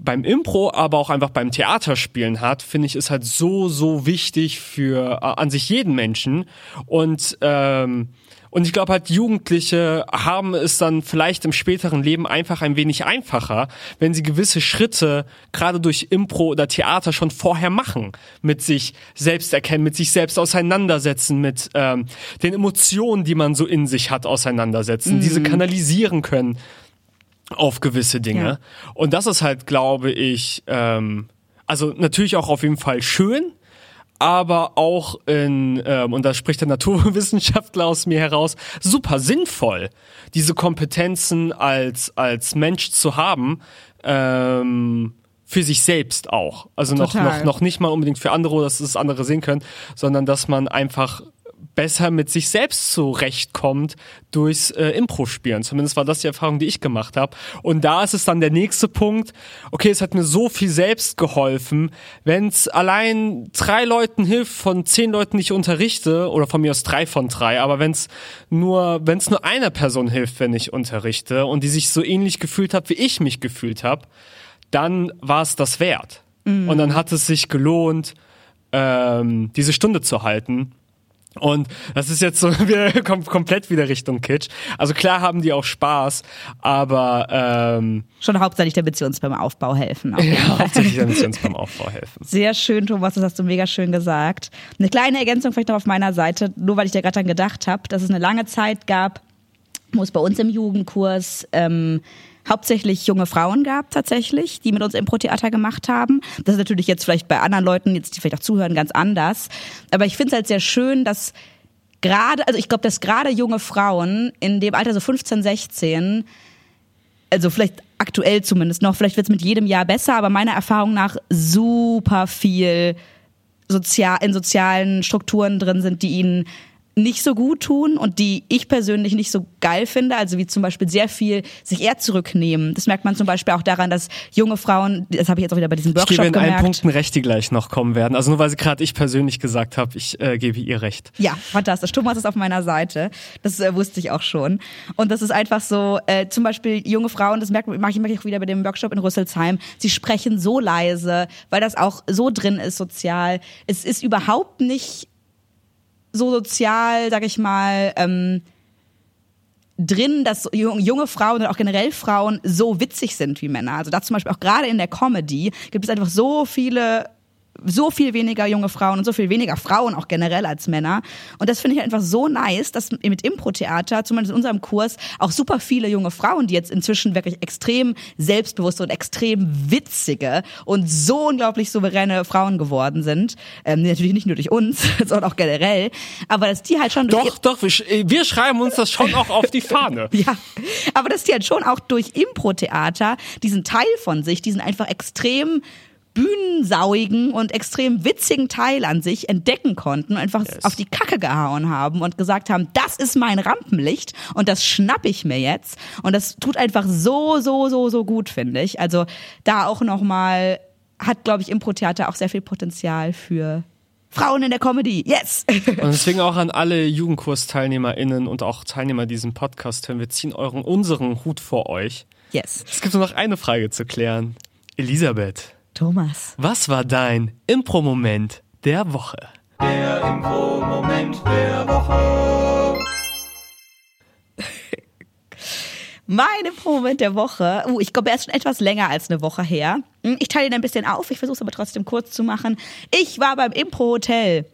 beim Impro, aber auch einfach beim Theaterspielen hat, finde ich, ist halt so, so wichtig für äh, an sich jeden Menschen. Und ähm, und ich glaube halt, Jugendliche haben es dann vielleicht im späteren Leben einfach ein wenig einfacher, wenn sie gewisse Schritte gerade durch Impro oder Theater schon vorher machen. Mit sich selbst erkennen, mit sich selbst auseinandersetzen, mit ähm, den Emotionen, die man so in sich hat, auseinandersetzen, mhm. diese kanalisieren können auf gewisse Dinge. Ja. Und das ist halt, glaube ich, ähm, also natürlich auch auf jeden Fall schön, aber auch in, ähm, und da spricht der Naturwissenschaftler aus mir heraus, super sinnvoll, diese Kompetenzen als, als Mensch zu haben, ähm, für sich selbst auch. Also noch, noch, noch nicht mal unbedingt für andere, dass es andere sehen können, sondern dass man einfach besser mit sich selbst zurechtkommt durchs äh, Impro-Spielen. Zumindest war das die Erfahrung, die ich gemacht habe. Und da ist es dann der nächste Punkt. Okay, es hat mir so viel selbst geholfen. Wenn es allein drei Leuten hilft, von zehn Leuten, die ich unterrichte, oder von mir aus drei von drei, aber wenn es nur, wenn es nur einer Person hilft, wenn ich unterrichte und die sich so ähnlich gefühlt hat, wie ich mich gefühlt habe, dann war es das wert. Mhm. Und dann hat es sich gelohnt, ähm, diese Stunde zu halten. Und das ist jetzt so wir kommen komplett wieder Richtung Kitsch. Also klar haben die auch Spaß, aber ähm, schon hauptsächlich, damit sie uns beim Aufbau helfen. Ja, hauptsächlich, damit sie uns beim Aufbau helfen. Sehr schön, Thomas, das hast du mega schön gesagt. Eine kleine Ergänzung vielleicht noch auf meiner Seite, nur weil ich dir gerade dann gedacht habe, dass es eine lange Zeit gab, wo es bei uns im Jugendkurs ähm, hauptsächlich junge Frauen gab tatsächlich, die mit uns Impro-Theater gemacht haben. Das ist natürlich jetzt vielleicht bei anderen Leuten, jetzt die vielleicht auch zuhören, ganz anders. Aber ich finde es halt sehr schön, dass gerade, also ich glaube, dass gerade junge Frauen in dem Alter so 15, 16, also vielleicht aktuell zumindest noch, vielleicht wird es mit jedem Jahr besser, aber meiner Erfahrung nach super viel sozial, in sozialen Strukturen drin sind, die ihnen nicht so gut tun und die ich persönlich nicht so geil finde, also wie zum Beispiel sehr viel sich eher zurücknehmen. Das merkt man zum Beispiel auch daran, dass junge Frauen, das habe ich jetzt auch wieder bei diesem Workshop ich gebe in gemerkt. allen Punkten recht, die gleich noch kommen werden. Also nur weil sie gerade ich persönlich gesagt habe, ich äh, gebe ihr recht. Ja, fantastisch. Thomas ist auf meiner Seite. Das äh, wusste ich auch schon. Und das ist einfach so, äh, zum Beispiel junge Frauen, das merkt mache ich, merke ich auch wieder bei dem Workshop in Rüsselsheim, sie sprechen so leise, weil das auch so drin ist sozial. Es ist überhaupt nicht so sozial, sag ich mal, ähm, drin, dass junge Frauen und auch generell Frauen so witzig sind wie Männer. Also da zum Beispiel auch gerade in der Comedy gibt es einfach so viele so viel weniger junge Frauen und so viel weniger Frauen auch generell als Männer. Und das finde ich einfach so nice, dass mit Impro-Theater, zumindest in unserem Kurs, auch super viele junge Frauen, die jetzt inzwischen wirklich extrem selbstbewusste und extrem witzige und so unglaublich souveräne Frauen geworden sind. Ähm, natürlich nicht nur durch uns, sondern auch generell. Aber dass die halt schon... Doch, doch, wir, wir schreiben uns das schon auch auf die Fahne. ja, aber dass die halt schon auch durch Impro-Theater diesen Teil von sich, diesen einfach extrem bühnensauigen und extrem witzigen Teil an sich entdecken konnten und einfach yes. auf die Kacke gehauen haben und gesagt haben, das ist mein Rampenlicht und das schnapp ich mir jetzt. Und das tut einfach so, so, so, so gut, finde ich. Also da auch nochmal hat, glaube ich, Impro-Theater auch sehr viel Potenzial für Frauen in der Comedy. Yes! Und deswegen auch an alle Jugendkurs-TeilnehmerInnen und auch Teilnehmer diesem Podcast hören. Wir ziehen euren, unseren Hut vor euch. Yes. Es gibt nur noch eine Frage zu klären. Elisabeth. Thomas. Was war dein Impro-Moment der Woche? Der Impro-Moment der Woche. mein Impro-Moment der Woche. Uh, ich glaube, er ist schon etwas länger als eine Woche her. Hm, ich teile ihn ein bisschen auf. Ich versuche es aber trotzdem kurz zu machen. Ich war beim Impro-Hotel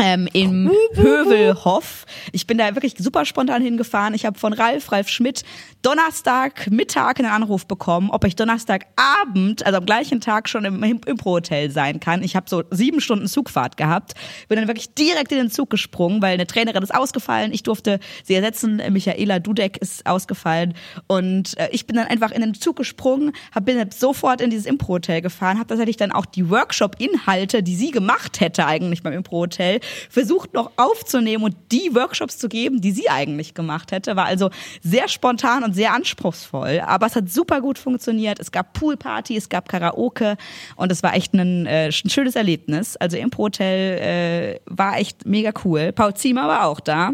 ähm, im Hövelhof. Ich bin da wirklich super spontan hingefahren. Ich habe von Ralf, Ralf Schmidt, Donnerstag Mittag einen Anruf bekommen, ob ich Donnerstagabend, also am gleichen Tag schon im Impro-Hotel sein kann. Ich habe so sieben Stunden Zugfahrt gehabt. Bin dann wirklich direkt in den Zug gesprungen, weil eine Trainerin ist ausgefallen. Ich durfte sie ersetzen. Michaela Dudek ist ausgefallen. Und äh, ich bin dann einfach in den Zug gesprungen, hab, bin sofort in dieses Impro-Hotel gefahren, habe tatsächlich dann auch die Workshop-Inhalte, die sie gemacht hätte eigentlich beim Impro-Hotel, versucht noch aufzunehmen und die Workshops zu geben, die sie eigentlich gemacht hätte. War also sehr spontan und sehr anspruchsvoll. Aber es hat super gut funktioniert. Es gab Poolparty, es gab Karaoke und es war echt ein, äh, ein schönes Erlebnis. Also Impro Hotel äh, war echt mega cool. Paul Ziemer war auch da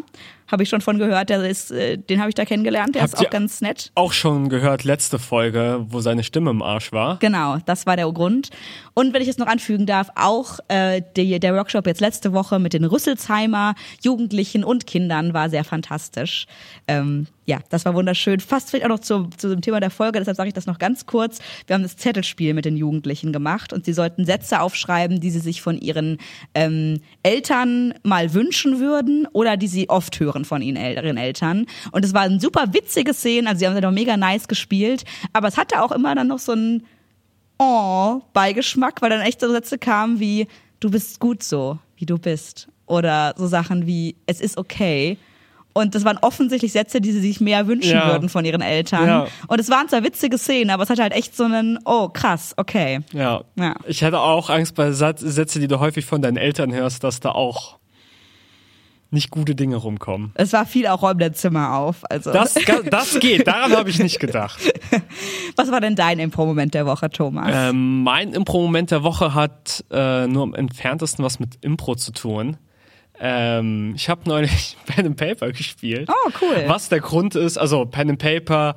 habe ich schon von gehört. Der ist, äh, den habe ich da kennengelernt. Der Habt ist auch ganz nett. Auch schon gehört letzte Folge, wo seine Stimme im Arsch war. Genau, das war der Grund. Und wenn ich es noch anfügen darf, auch äh, die, der Workshop jetzt letzte Woche mit den Rüsselsheimer Jugendlichen und Kindern war sehr fantastisch. Ähm, ja, das war wunderschön. Fast vielleicht auch noch zu, zu dem Thema der Folge, deshalb sage ich das noch ganz kurz. Wir haben das Zettelspiel mit den Jugendlichen gemacht und sie sollten Sätze aufschreiben, die sie sich von ihren ähm, Eltern mal wünschen würden oder die sie oft hören von ihren, ihren Eltern. Und es war ein super witzige Szene, also sie haben es auch mega nice gespielt, aber es hatte auch immer dann noch so einen Oh Beigeschmack, weil dann echt so Sätze kamen wie du bist gut so, wie du bist oder so Sachen wie es ist okay. Und das waren offensichtlich Sätze, die sie sich mehr wünschen ja. würden von ihren Eltern. Ja. Und es waren zwar witzige Szenen, aber es hatte halt echt so einen, oh krass, okay. Ja. ja. Ich hätte auch Angst bei Sätzen, die du häufig von deinen Eltern hörst, dass da auch nicht gute Dinge rumkommen. Es war viel auch räum dein Zimmer auf. Also. Das, das geht, daran habe ich nicht gedacht. Was war denn dein Impro-Moment der Woche, Thomas? Ähm, mein Impro-Moment der Woche hat äh, nur am entferntesten was mit Impro zu tun. Ähm, ich habe neulich Pen and Paper gespielt. Oh, cool. Was der Grund ist, also Pen and Paper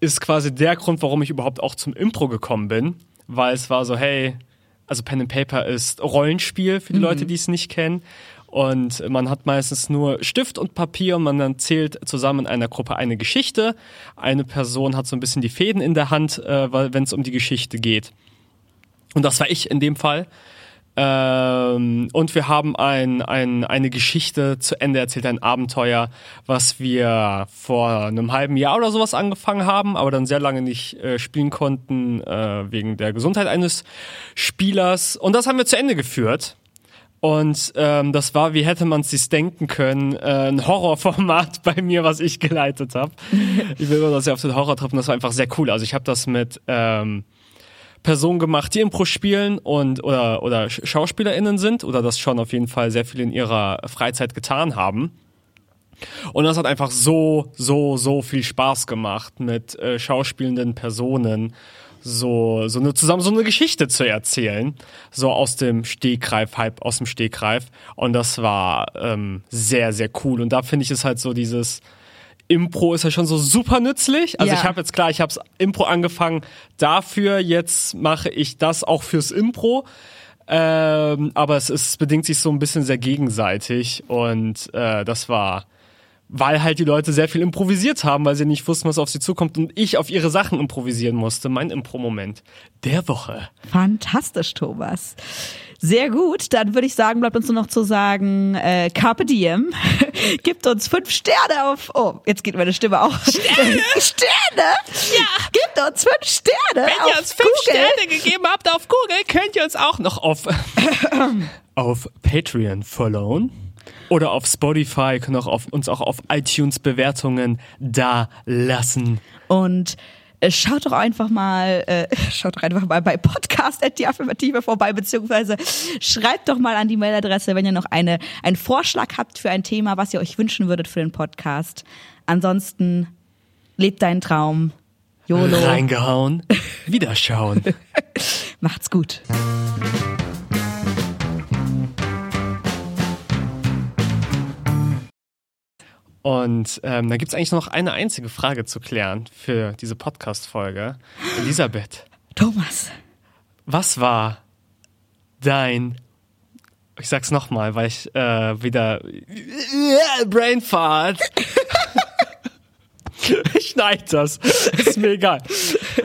ist quasi der Grund, warum ich überhaupt auch zum Impro gekommen bin, weil es war so, hey, also Pen and Paper ist Rollenspiel für die Mhm. Leute, die es nicht kennen. Und man hat meistens nur Stift und Papier und man erzählt zusammen in einer Gruppe eine Geschichte. Eine Person hat so ein bisschen die Fäden in der Hand, äh, wenn es um die Geschichte geht. Und das war ich in dem Fall. Ähm, und wir haben ein, ein, eine Geschichte zu Ende erzählt, ein Abenteuer, was wir vor einem halben Jahr oder sowas angefangen haben, aber dann sehr lange nicht äh, spielen konnten äh, wegen der Gesundheit eines Spielers. Und das haben wir zu Ende geführt. Und ähm, das war, wie hätte man es sich denken können, äh, ein Horrorformat bei mir, was ich geleitet habe. ich will immer, dass ihr auf den Horror treffen. Das war einfach sehr cool. Also ich habe das mit ähm, Personen gemacht, die Impro spielen und oder oder Sch- SchauspielerInnen sind oder das schon auf jeden Fall sehr viel in ihrer Freizeit getan haben. Und das hat einfach so, so, so viel Spaß gemacht, mit äh, schauspielenden Personen so, so eine, zusammen so eine Geschichte zu erzählen. So aus dem Stegreif, halb aus dem Stegreif. Und das war ähm, sehr, sehr cool. Und da finde ich es halt so dieses, Impro ist ja schon so super nützlich. Also Ja. ich habe jetzt klar, ich habe Impro angefangen dafür, jetzt mache ich das auch fürs Impro. Ähm, aber es, ist, es bedingt sich so ein bisschen sehr gegenseitig und äh, das war, weil halt die Leute sehr viel improvisiert haben, weil sie nicht wussten, was auf sie zukommt und ich auf ihre Sachen improvisieren musste. Mein Impro-Moment der Woche. Fantastisch, Thomas. Sehr gut. Dann würde ich sagen, bleibt uns nur noch zu sagen, äh, Carpe Diem. Gibt uns fünf Sterne auf. Oh, jetzt geht meine Stimme auch. Sterne! Sterne! Ja! Gibt uns fünf Sterne! auf Google. gegeben habt auf Google, könnt ihr uns auch noch auf, auf Patreon followen. Oder auf Spotify, können auch auf, uns auch auf iTunes Bewertungen da lassen. Und äh, schaut doch einfach mal, äh, schaut doch einfach mal bei Podcast die Affirmative vorbei, beziehungsweise schreibt doch mal an die Mailadresse, wenn ihr noch eine, einen Vorschlag habt für ein Thema, was ihr euch wünschen würdet für den Podcast. Ansonsten lebt deinen Traum. YOLO. Reingehauen, wiederschauen. Macht's gut. Und ähm, da gibt's eigentlich noch eine einzige Frage zu klären für diese Podcast-Folge. Elisabeth, Thomas. was war dein, ich sag's nochmal, weil ich äh, wieder Brainfart. ich schneid das, ist mir egal.